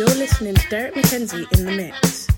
You're listening to Derrick McKenzie in the mix.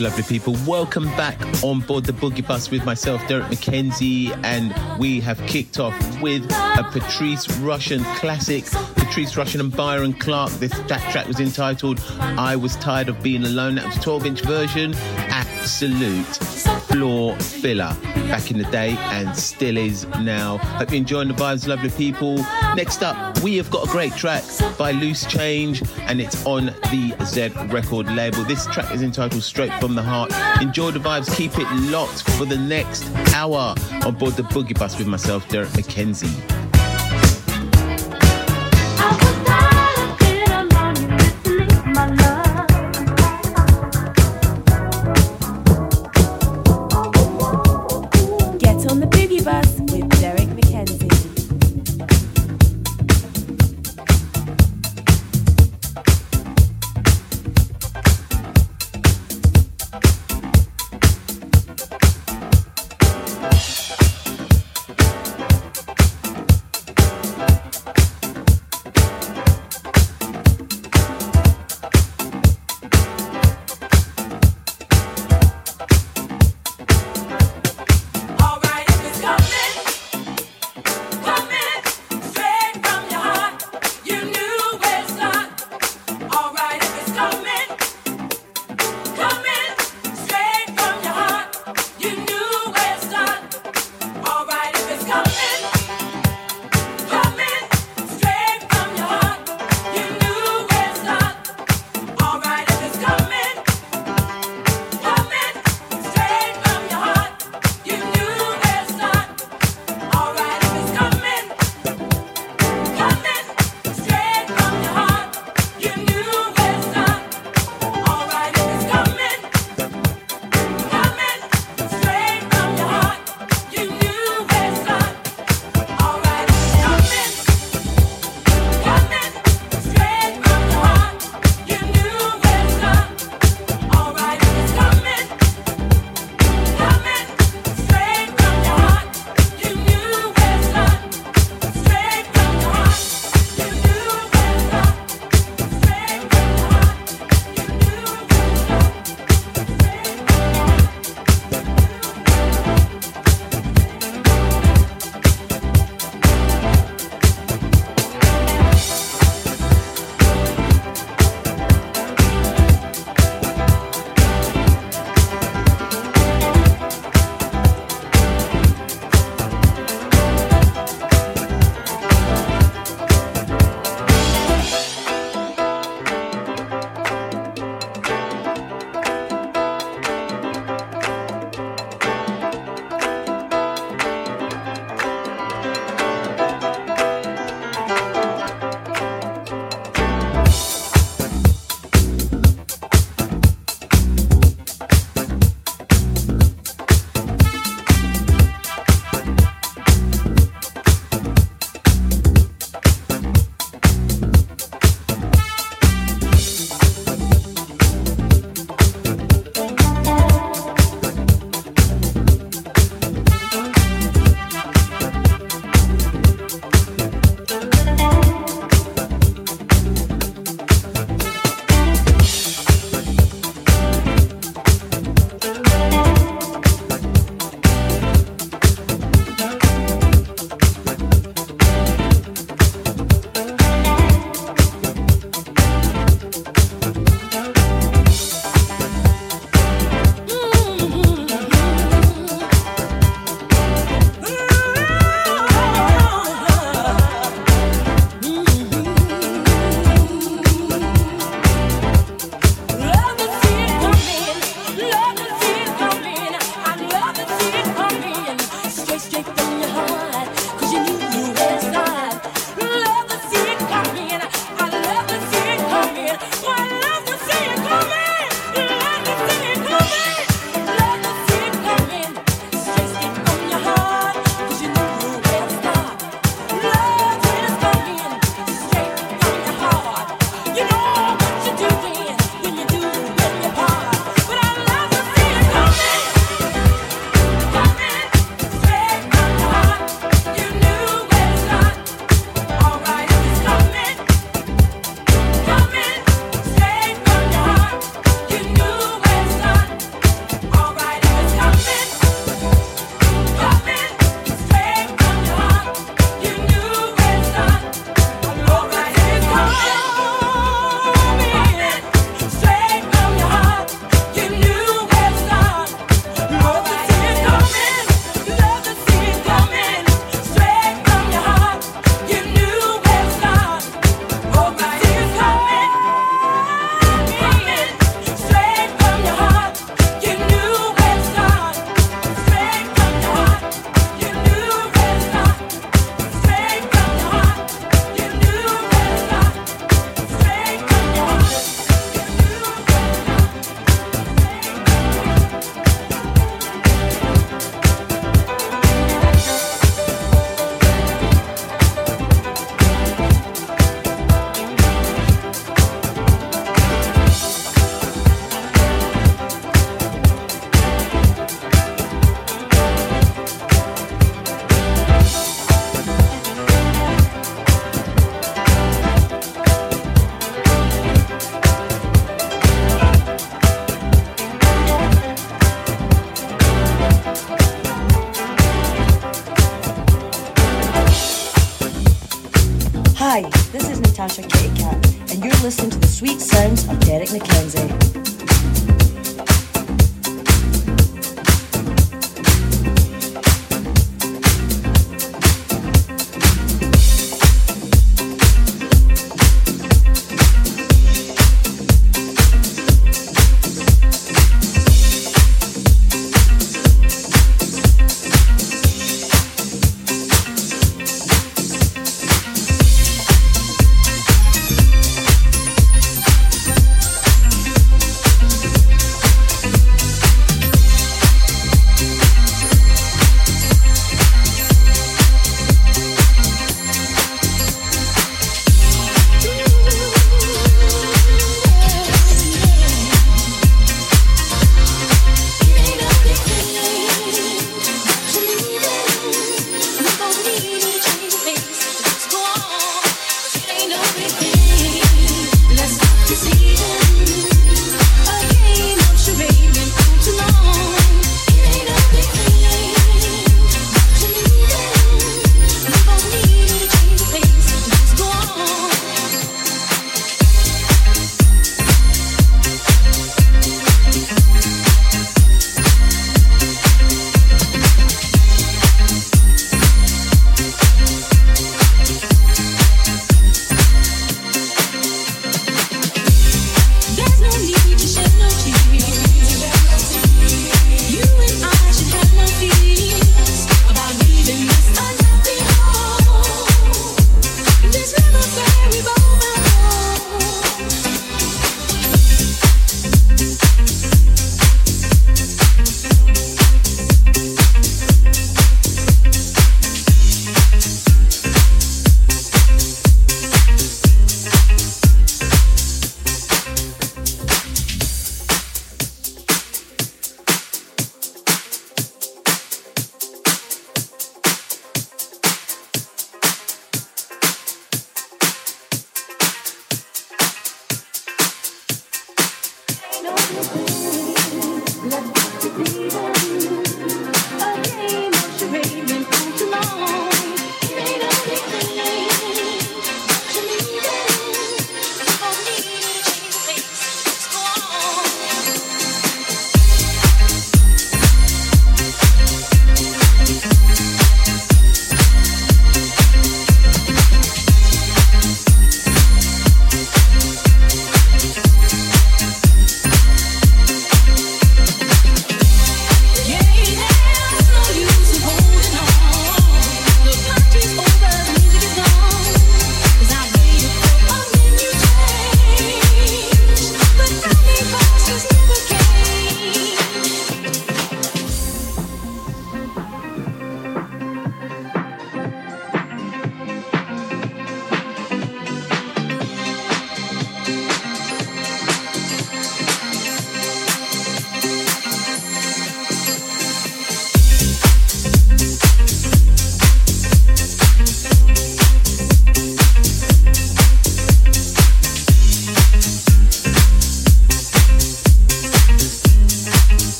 Lovely people. Welcome back on board the Boogie Bus with myself, Derrick McKenzie, and we have kicked off with a Patrice Rushen classic. Patrice Rushen and Byron Clark. This that track was entitled "I Was Tired of Being Alone." That was a 12-inch version absolute floor filler back in the day and still is now. Hope you're enjoying the vibes, lovely people. Next up, we have got a great track by Loose Change and it's on the Z record label. This track is entitled Straight from the Heart. Enjoy the vibes, keep it locked for the next hour on board the Boogie Bus with myself, Derrick McKenzie.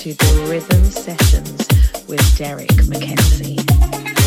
To the Rhythm Sessions with Derrick McKenzie.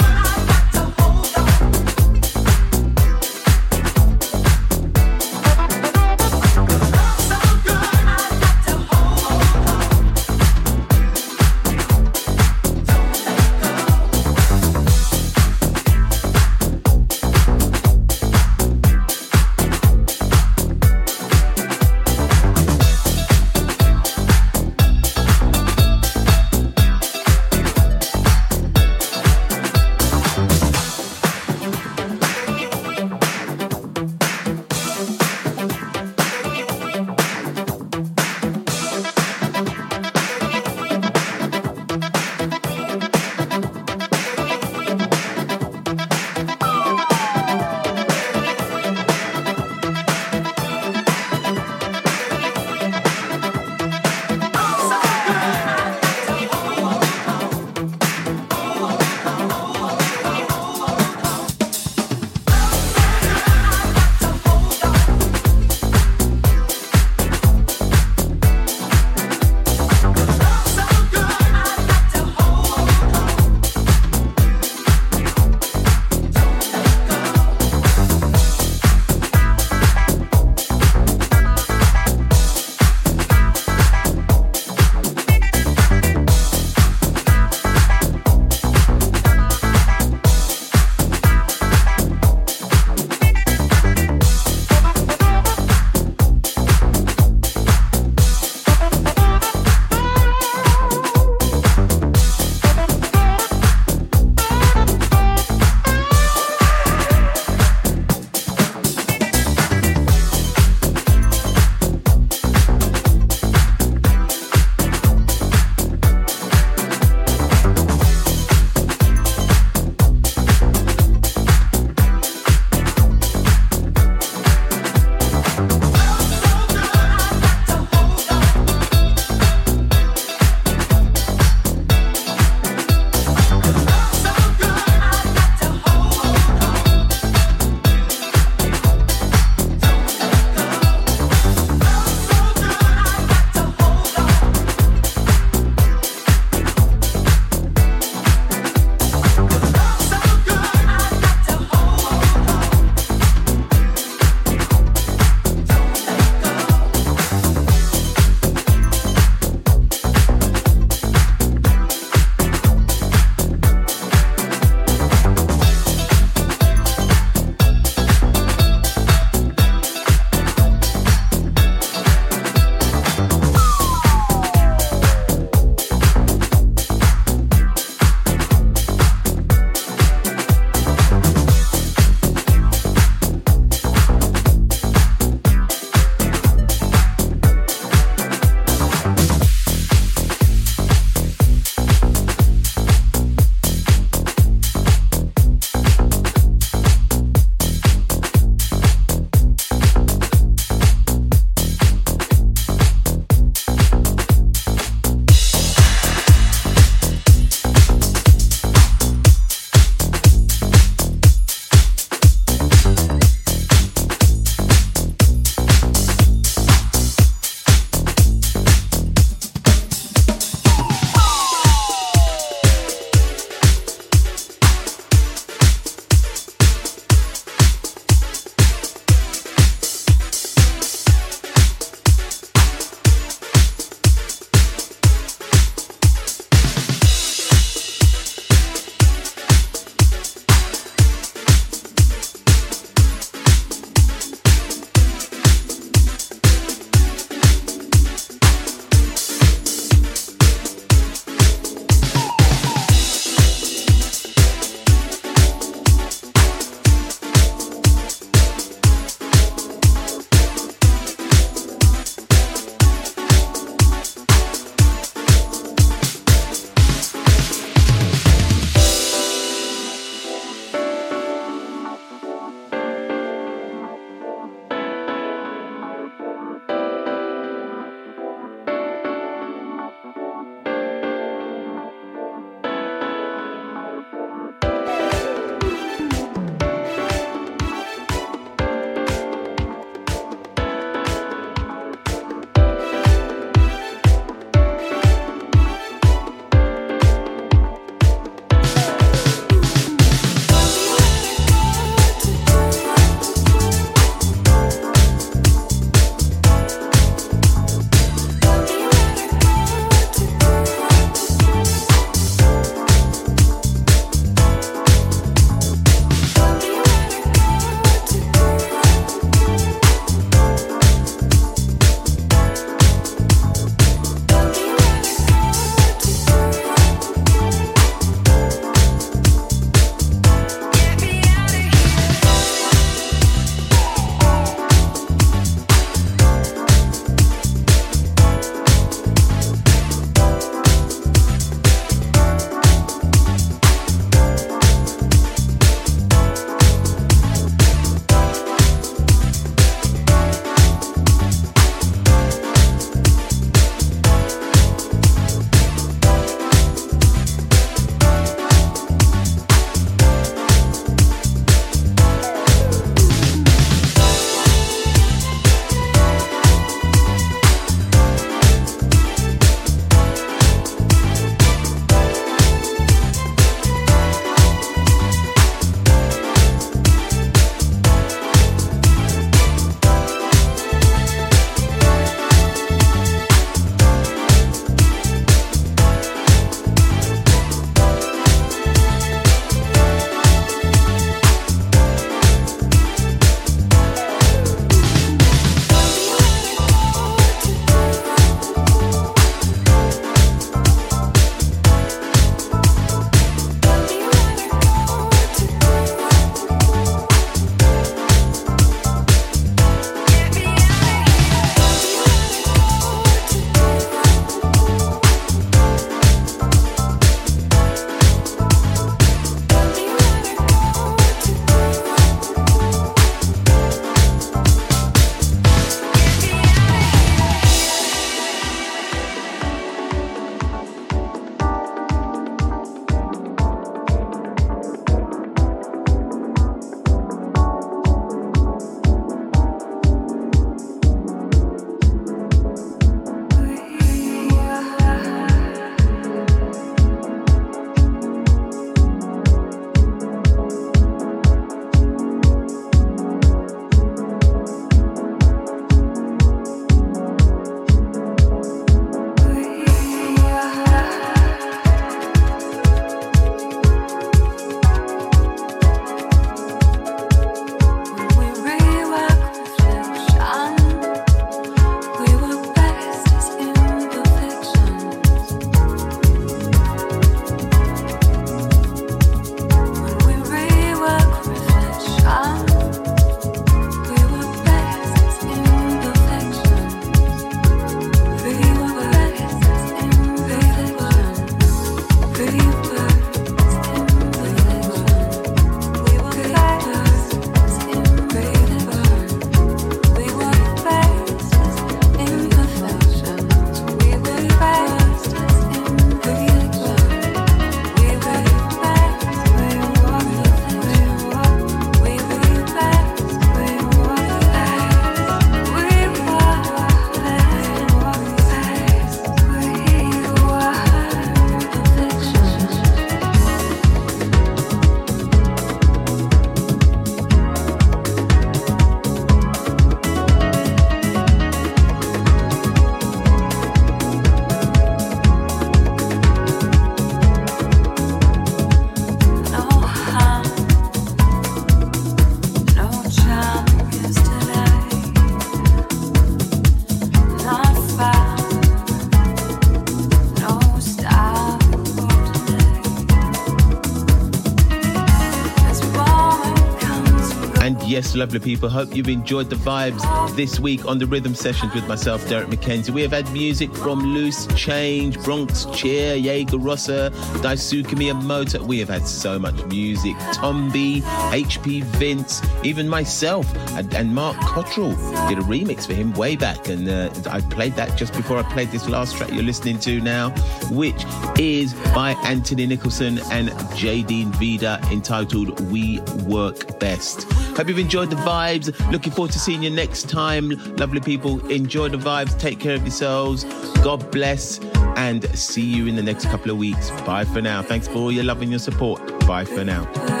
Lovely people. Hope you've enjoyed the vibes this week on the rhythm sessions with myself, Derrick McKenzie. We have had music from Loose Change, Bronx Cheer, Jaeger Rossa, Daisuke Miyamoto. We have had so much music. Tombi, HP Vince, even myself, and, and Mark Cottrell did a remix for him way back. And uh, I played that just before I played this last track you're listening to now, which is by Anthony Nicholson and Jadine Vida entitled We Work Best. Hope you've enjoyed the vibes. Looking forward to seeing you next time. Lovely people, enjoy the vibes. Take care of yourselves. God bless. And see you in the next couple of weeks. Bye for now. Thanks for all your love and your support. Bye for now.